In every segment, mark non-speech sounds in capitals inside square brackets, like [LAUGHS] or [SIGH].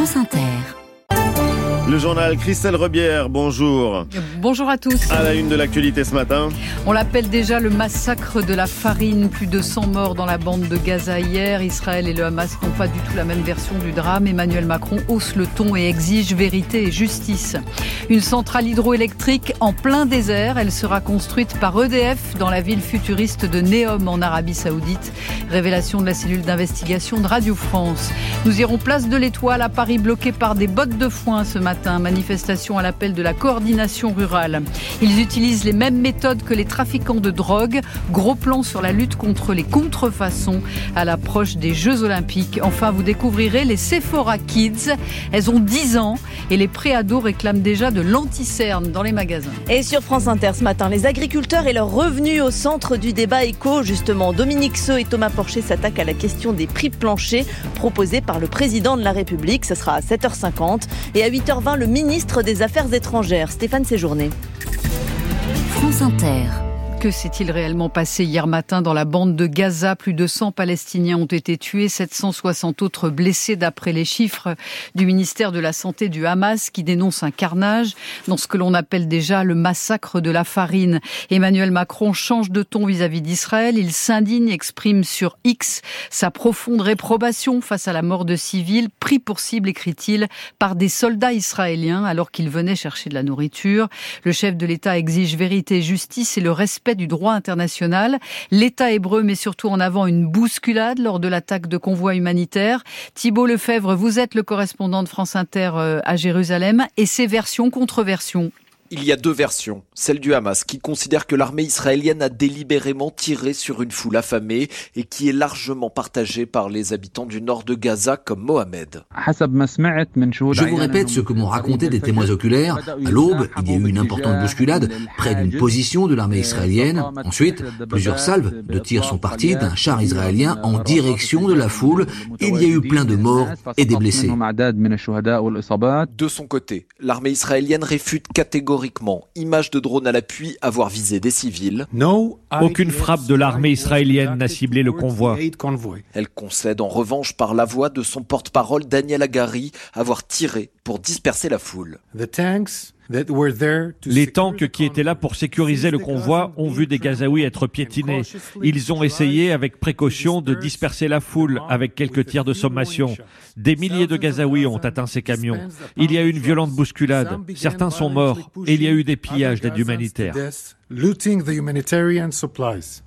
France Inter. Le journal Christelle Rebière, bonjour. Bonjour à tous. À la une de l'actualité ce matin. On l'appelle déjà le massacre de la farine. Plus de 100 morts dans la bande de Gaza hier. Israël et le Hamas n'ont pas du tout la même version du drame. Emmanuel Macron hausse le ton et exige vérité et justice. Une centrale hydroélectrique en plein désert. Elle sera construite par EDF dans la ville futuriste de Neom en Arabie Saoudite. Révélation de la cellule d'investigation de Radio France. Nous irons place de l'Étoile à Paris bloqué par des bottes de foin ce matin manifestation à l'appel de la coordination rurale. Ils utilisent les mêmes méthodes que les trafiquants de drogue. Gros plan sur la lutte contre les contrefaçons à l'approche des Jeux Olympiques. Enfin, vous découvrirez les Sephora Kids. Elles ont 10 ans et les préados réclament déjà de l'anticerne dans les magasins. Et sur France Inter ce matin, les agriculteurs et leurs revenus au centre du débat éco. Justement, Dominique Seux et Thomas Porcher s'attaquent à la question des prix planchers proposés par le président de la République. Ce sera à 7h50 et à 8h20 le ministre des Affaires étrangères, Stéphane Séjourné. France Inter. Que s'est-il réellement passé hier matin dans la bande de Gaza? Plus de 100 Palestiniens ont été tués, 760 autres blessés d'après les chiffres du ministère de la Santé du Hamas qui dénonce un carnage dans ce que l'on appelle déjà le massacre de la farine. Emmanuel Macron change de ton vis-à-vis d'Israël. Il s'indigne, exprime sur X sa profonde réprobation face à la mort de civils pris pour cible, écrit-il, par des soldats israéliens alors qu'ils venaient chercher de la nourriture. Le chef de l'État exige vérité justice et le respect du droit international. L'État hébreu met surtout en avant une bousculade lors de l'attaque de convois humanitaires. Thibault Lefebvre, vous êtes le correspondant de France Inter euh, à Jérusalem et ces versions contre versions il y a deux versions. Celle du Hamas, qui considère que l'armée israélienne a délibérément tiré sur une foule affamée et qui est largement partagée par les habitants du nord de Gaza comme Mohamed. Je vous répète ce que m'ont raconté des témoins oculaires. À l'aube, il y a eu une importante bousculade près d'une position de l'armée israélienne. Ensuite, plusieurs salves de tirs sont parties d'un char israélien en direction de la foule. Il y a eu plein de morts et des blessés. De son côté, l'armée israélienne réfute catégoriquement Image de drone à l'appui, avoir visé des civils. Aucune frappe de l'armée israélienne n'a ciblé le convoi. Elle concède en revanche par la voix de son porte-parole Daniel Agari avoir tiré pour disperser la foule. Les tanks qui étaient là pour sécuriser le convoi ont vu des Gazaouis être piétinés. Ils ont essayé avec précaution de disperser la foule avec quelques tirs de sommation. Des milliers de Gazaouis ont atteint ces camions. Il y a eu une violente bousculade. Certains sont morts et il y a eu des pillages d'aide humanitaire.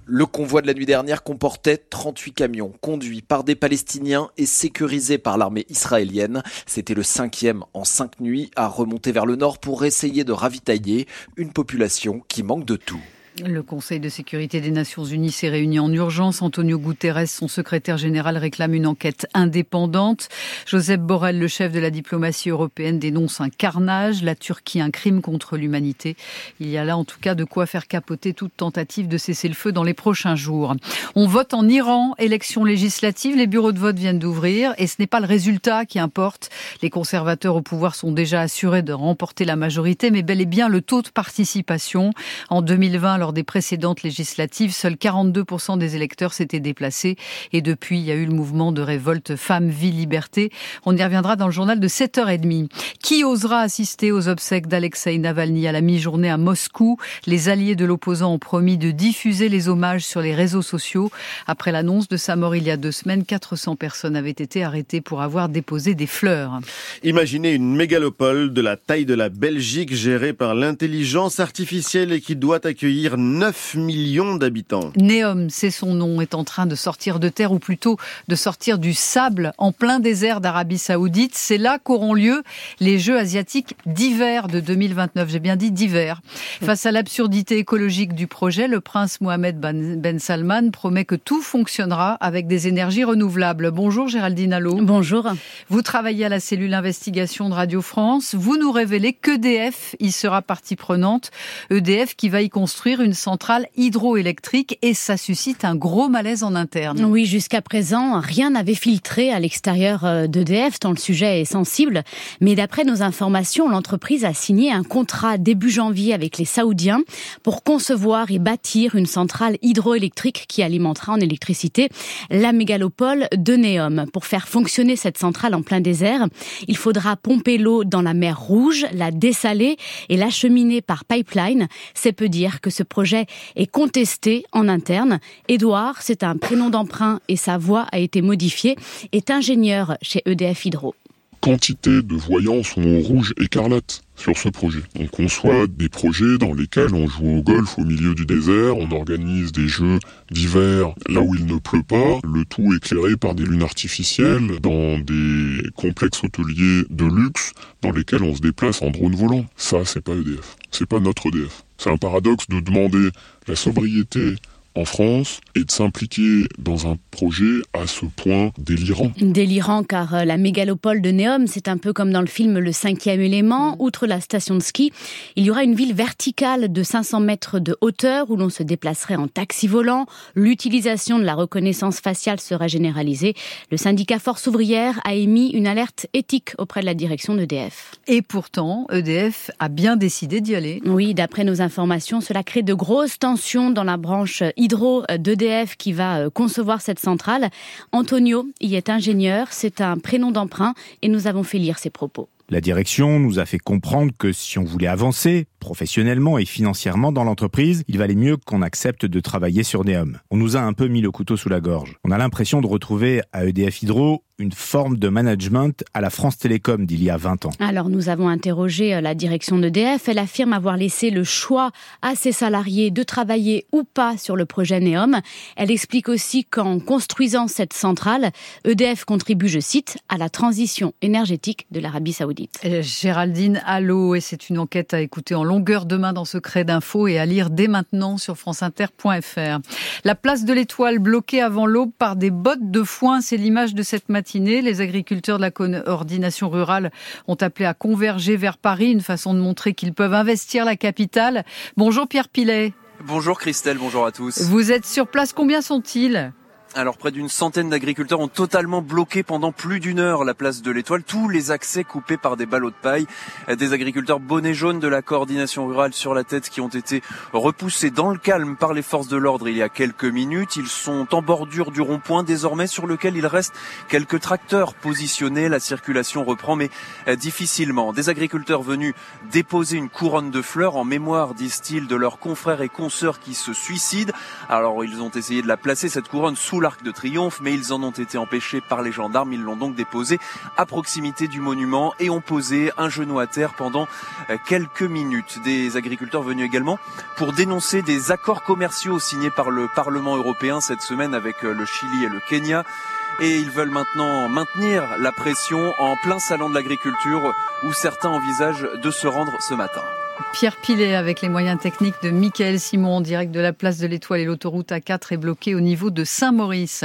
Le convoi de la nuit dernière comportait 38 camions conduits par des Palestiniens et sécurisés par l'armée israélienne. C'était le cinquième en cinq nuits à remonter vers le nord pour essayer de ravitailler une population qui manque de tout. Le Conseil de sécurité des Nations Unies s'est réuni en urgence. Antonio Guterres, son secrétaire général, réclame une enquête indépendante. Joseph Borrell, le chef de la diplomatie européenne, dénonce un carnage. La Turquie, un crime contre l'humanité. Il y a là en tout cas de quoi faire capoter toute tentative de cesser le feu dans les prochains jours. On vote en Iran, élection législative. Les bureaux de vote viennent d'ouvrir et ce n'est pas le résultat qui importe. Les conservateurs au pouvoir sont déjà assurés de remporter la majorité, mais bel et bien le taux de participation. En 2020, lors des précédentes législatives, seuls 42% des électeurs s'étaient déplacés. Et depuis, il y a eu le mouvement de révolte Femmes, Vie, Liberté. On y reviendra dans le journal de 7h30. Qui osera assister aux obsèques d'Alexei Navalny à la mi-journée à Moscou? Les alliés de l'opposant ont promis de diffuser les hommages sur les réseaux sociaux. Après l'annonce de sa mort il y a deux semaines, 400 personnes avaient été arrêtées pour avoir déposé des fleurs. Imaginez une mégalopole de la taille de la Belgique gérée par l'intelligence artificielle et qui doit accueillir 9 millions d'habitants. Neom, c'est son nom, est en train de sortir de terre, ou plutôt de sortir du sable en plein désert d'Arabie Saoudite. C'est là qu'auront lieu les Jeux asiatiques d'hiver de 2029. J'ai bien dit d'hiver. Face à l'absurdité écologique du projet, le prince Mohamed Ben, ben Salman promet que tout fonctionnera avec des énergies renouvelables. Bonjour Géraldine Allo. Bonjour. Vous travaillez à la cellule investigation de Radio France. Vous nous révélez qu'EDF y sera partie prenante. EDF qui va y construire une centrale hydroélectrique et ça suscite un gros malaise en interne. Oui, jusqu'à présent, rien n'avait filtré à l'extérieur euh, d'EDF tant le sujet est sensible. Mais d'après nos informations, l'entreprise a signé un contrat début janvier avec les Saoudiens pour concevoir et bâtir une centrale hydroélectrique qui alimentera en électricité la mégalopole de Neom. Pour faire fonctionner cette centrale en plein désert, il faudra pomper l'eau dans la mer Rouge, la dessaler et l'acheminer par pipeline. C'est peu dire que ce projet est contesté en interne. Édouard, c'est un prénom d'emprunt et sa voix a été modifiée, est ingénieur chez EDF Hydro quantité de voyants sont rouge écarlate sur ce projet. On conçoit des projets dans lesquels on joue au golf au milieu du désert, on organise des jeux d'hiver là où il ne pleut pas, le tout éclairé par des lunes artificielles dans des complexes hôteliers de luxe dans lesquels on se déplace en drone volant. Ça, c'est pas EDF. C'est pas notre EDF. C'est un paradoxe de demander la sobriété en France et de s'impliquer dans un projet à ce point délirant. Délirant car euh, la mégalopole de Neom, c'est un peu comme dans le film Le cinquième élément. Outre la station de ski, il y aura une ville verticale de 500 mètres de hauteur où l'on se déplacerait en taxi volant. L'utilisation de la reconnaissance faciale sera généralisée. Le syndicat Force ouvrière a émis une alerte éthique auprès de la direction d'EDF. Et pourtant, EDF a bien décidé d'y aller. Oui, d'après nos informations, cela crée de grosses tensions dans la branche Hydro d'EDF qui va euh, concevoir cette centrale. Antonio y est ingénieur, c'est un prénom d'emprunt et nous avons fait lire ses propos. La direction nous a fait comprendre que si on voulait avancer professionnellement et financièrement dans l'entreprise, il valait mieux qu'on accepte de travailler sur Neom. On nous a un peu mis le couteau sous la gorge. On a l'impression de retrouver à EDF Hydro une forme de management à la France Télécom d'il y a 20 ans. Alors nous avons interrogé euh, la direction d'EDF. Elle affirme avoir laissé le choix à ses salariés de travailler ou pas sur le projet NEOM. Elle explique aussi qu'en construisant cette centrale, EDF contribue, je cite, à la transition énergétique de l'Arabie saoudite. Euh, Géraldine Allo, et c'est une enquête à écouter en longueur demain dans Secret d'info et à lire dès maintenant sur franceinter.fr. La place de l'étoile bloquée avant l'aube par des bottes de foin, c'est l'image de cette matinée les agriculteurs de la coordination rurale ont appelé à converger vers Paris, une façon de montrer qu'ils peuvent investir la capitale. Bonjour Pierre Pilet. Bonjour Christelle, bonjour à tous. Vous êtes sur place, combien sont-ils? Alors près d'une centaine d'agriculteurs ont totalement bloqué pendant plus d'une heure la place de l'Étoile, tous les accès coupés par des ballots de paille. Des agriculteurs bonnets jaunes de la coordination rurale sur la tête qui ont été repoussés dans le calme par les forces de l'ordre il y a quelques minutes. Ils sont en bordure du rond-point désormais sur lequel il reste quelques tracteurs positionnés. La circulation reprend mais difficilement. Des agriculteurs venus déposer une couronne de fleurs en mémoire, disent-ils, de leurs confrères et consoeurs qui se suicident. Alors ils ont essayé de la placer cette couronne sous l'Arc de Triomphe, mais ils en ont été empêchés par les gendarmes. Ils l'ont donc déposé à proximité du monument et ont posé un genou à terre pendant euh, quelques minutes. Des agriculteurs venus également pour dénoncer des accords commerciaux signés par le Parlement européen cette semaine avec euh, le Chili et le Kenya et ils veulent maintenant maintenir la pression en plein salon de l'agriculture où certains envisagent de se rendre ce matin. Pierre Pilet avec les moyens techniques de Michael Simon en direct de la place de l'Étoile et l'autoroute A4 est bloquée au niveau de Saint-Maurice.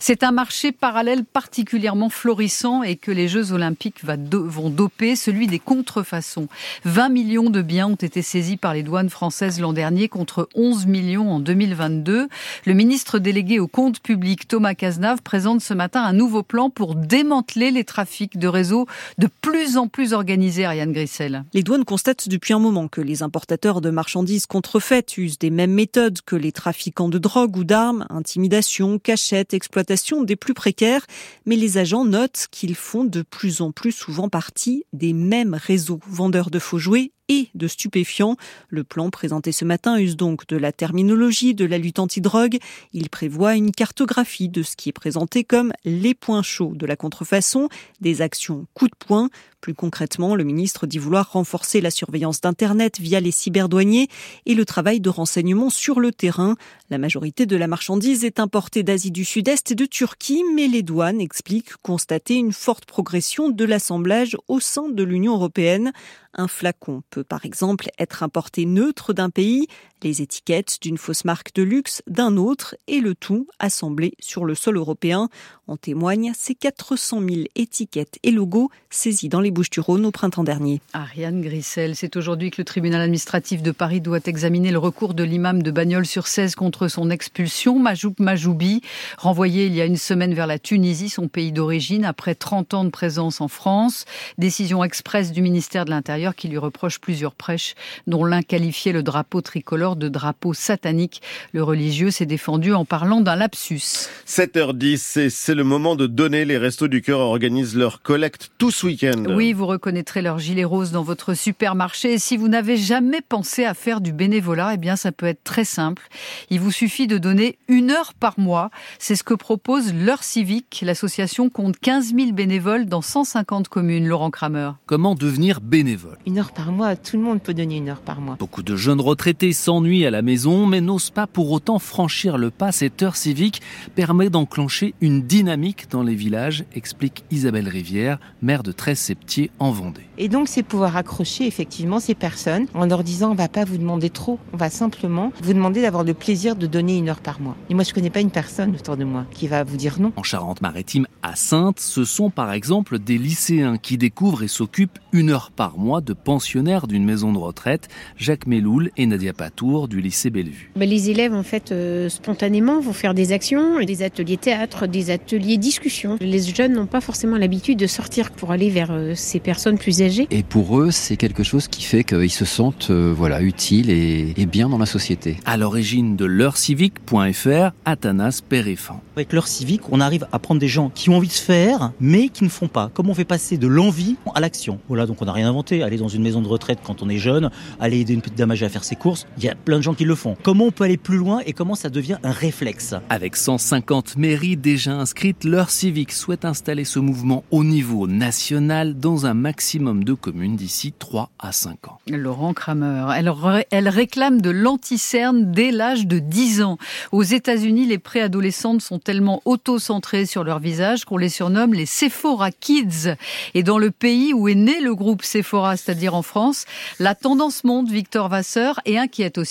C'est un marché parallèle particulièrement florissant et que les Jeux Olympiques vont doper, celui des contrefaçons. 20 millions de biens ont été saisis par les douanes françaises l'an dernier contre 11 millions en 2022. Le ministre délégué au compte public Thomas Cazenave présente ce matin un nouveau plan pour démanteler les trafics de réseaux de plus en plus organisés, Ariane Grissel. Les douanes constatent depuis un moment que les importateurs de marchandises contrefaites usent des mêmes méthodes que les trafiquants de drogue ou d'armes, intimidation, cachette, exploitation des plus précaires, mais les agents notent qu'ils font de plus en plus souvent partie des mêmes réseaux. Vendeurs de faux jouets et de stupéfiants. Le plan présenté ce matin use donc de la terminologie de la lutte anti-drogue. Il prévoit une cartographie de ce qui est présenté comme les points chauds de la contrefaçon, des actions coup de poing. Plus concrètement, le ministre dit vouloir renforcer la surveillance d'Internet via les cyberdouaniers et le travail de renseignement sur le terrain. La majorité de la marchandise est importée d'Asie du Sud-Est et de Turquie, mais les douanes expliquent constater une forte progression de l'assemblage au sein de l'Union européenne. Un flacon peut par exemple être importé neutre d'un pays. Les étiquettes d'une fausse marque de luxe, d'un autre, et le tout assemblé sur le sol européen. En témoignent ces 400 000 étiquettes et logos saisis dans les Bouches du Rhône au printemps dernier. Ariane Grissel, c'est aujourd'hui que le tribunal administratif de Paris doit examiner le recours de l'imam de Bagnols sur 16 contre son expulsion. Majoub Majoubi, renvoyé il y a une semaine vers la Tunisie, son pays d'origine, après 30 ans de présence en France. Décision expresse du ministère de l'Intérieur qui lui reproche plusieurs prêches, dont l'un qualifiait le drapeau tricolore de drapeau satanique. Le religieux s'est défendu en parlant d'un lapsus. 7h10, c'est le moment de donner. Les Restos du Cœur organisent leur collecte tout ce week-end. Oui, vous reconnaîtrez leur gilet rose dans votre supermarché. Et si vous n'avez jamais pensé à faire du bénévolat, eh bien, ça peut être très simple. Il vous suffit de donner une heure par mois. C'est ce que propose L'heure civique. L'association compte 15 000 bénévoles dans 150 communes. Laurent Kramer. Comment devenir bénévole? Une heure par mois, tout le monde peut donner une heure par mois. Beaucoup de jeunes retraités s'ennuient à la maison, mais n'osent pas pour autant franchir le pas. Cette heure civique permet d'enclencher une dynamique dans les villages, explique Isabelle Rivière, maire de 13 Septiers en Vendée. Et donc, c'est pouvoir accrocher effectivement ces personnes en leur disant on va pas vous demander trop, on va simplement vous demander d'avoir le plaisir de donner une heure par mois. Et moi, je connais pas une personne autour de moi qui va vous dire non. En Charente-Maritime, à Sainte, ce sont par exemple des lycéens qui découvrent et s'occupent une heure par mois de pensionnaires d'une maison de retraite, Jacques Meloul et Nadia Du lycée Bellevue. Ben, les élèves, en fait, euh, spontanément, vont faire des actions, des ateliers théâtre, des ateliers discussion. Les jeunes n'ont pas forcément l'habitude de sortir pour aller vers euh, ces personnes plus âgées. Et pour eux, c'est quelque chose qui fait qu'ils se sentent euh, voilà, utiles et, et, bien dans la société. À l'origine de l'heurecivique.fr, Athanas Péréfan. Avec l'heure civique, on arrive à prendre des gens qui ont envie de faire, mais qui ne font pas. Comment on fait passer de l'envie à l'action Voilà, donc on n'a rien inventé. Aller dans une maison de retraite quand on est jeune, aller aider une petite dame âgée à faire ses courses, il y a plein de gens qui le font. Comment on peut aller plus loin et comment ça devient un réflexe Avec 150 mairies déjà inscrites, l'heure civique souhaite installer ce mouvement au niveau national dans un maximum de communes d'ici 3 à 5 ans. Laurent Kramer, elle, elle réclame de l'anticerne dès l'âge de 10 ans. Aux États-Unis, les préadolescentes sont tellement auto-centrées sur leur visage qu'on les surnomme les Sephora Kids. Et dans le pays où est né le groupe Sephora, c'est-à-dire en France, la tendance monte, Victor Vasseur, et inquiète aussi.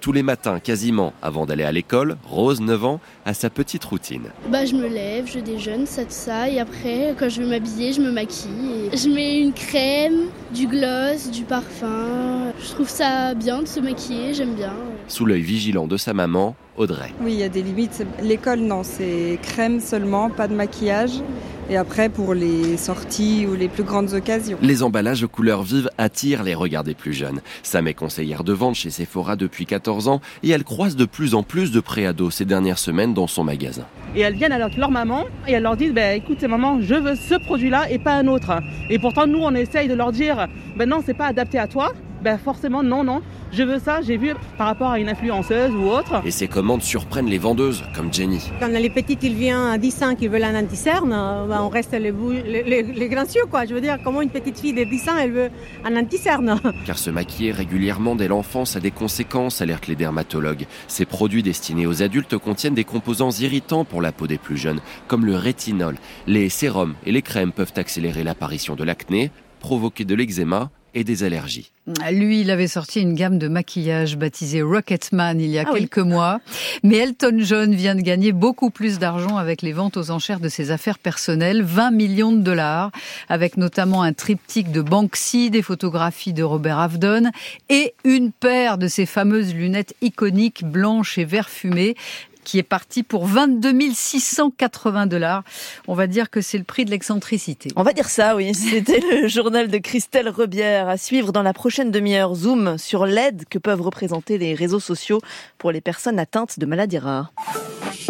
Tous les matins, quasiment, avant d'aller à l'école, Rose, 9 ans, a sa petite routine. Bah, je me lève, je déjeune, ça, tout ça, et après, quand je veux m'habiller, je me maquille. Et je mets une crème, du gloss, du parfum. Je trouve ça bien de se maquiller, j'aime bien. Sous l'œil vigilant de sa maman, Audrey. Oui, il y a des limites. L'école, non, c'est crème seulement, pas de maquillage. Et après, pour les sorties ou les plus grandes occasions. Les emballages aux couleurs vives attirent les regards des plus jeunes. Sam est conseillère de vente chez Sephora depuis 14 ans et elle croise de plus en plus de préados ces dernières semaines dans son magasin. Et elles viennent avec leur maman et elles leur disent bah, écoutez maman, je veux ce produit-là et pas un autre. Et pourtant, nous, on essaye de leur dire ben non, c'est pas adapté à toi. Ben forcément, non, non. Je veux ça, j'ai vu par rapport à une influenceuse ou autre. Et ces commandes surprennent les vendeuses, comme Jenny. Quand les petites, ils viennent à 10 ans, qui veulent un anti-cerne, ben on reste les, les, les, les gracieux, quoi. Je veux dire, comment une petite fille de 10 ans, elle veut un anti-cerne? [LAUGHS] Car se maquiller régulièrement dès l'enfance a des conséquences, alertent les dermatologues. Ces produits destinés aux adultes contiennent des composants irritants pour la peau des plus jeunes, comme le rétinol. Les sérums et les crèmes peuvent accélérer l'apparition de l'acné, provoquer de l'eczéma et des allergies. Lui, il avait sorti une gamme de maquillage baptisée Rocketman il y a ah quelques oui. mois. Mais Elton John vient de gagner beaucoup plus d'argent avec les ventes aux enchères de ses affaires personnelles, 20 millions de dollars, avec notamment un triptyque de Banksy, des photographies de Robert Avedon et une paire de ses fameuses lunettes iconiques blanches et vert fumé qui est parti pour 22 680 dollars. On va dire que c'est le prix de l'excentricité. On va dire ça, oui. [LAUGHS] C'était le journal de Christelle Rebière à suivre dans la prochaine demi-heure. Zoom sur l'aide que peuvent représenter les réseaux sociaux pour les personnes atteintes de maladies rares.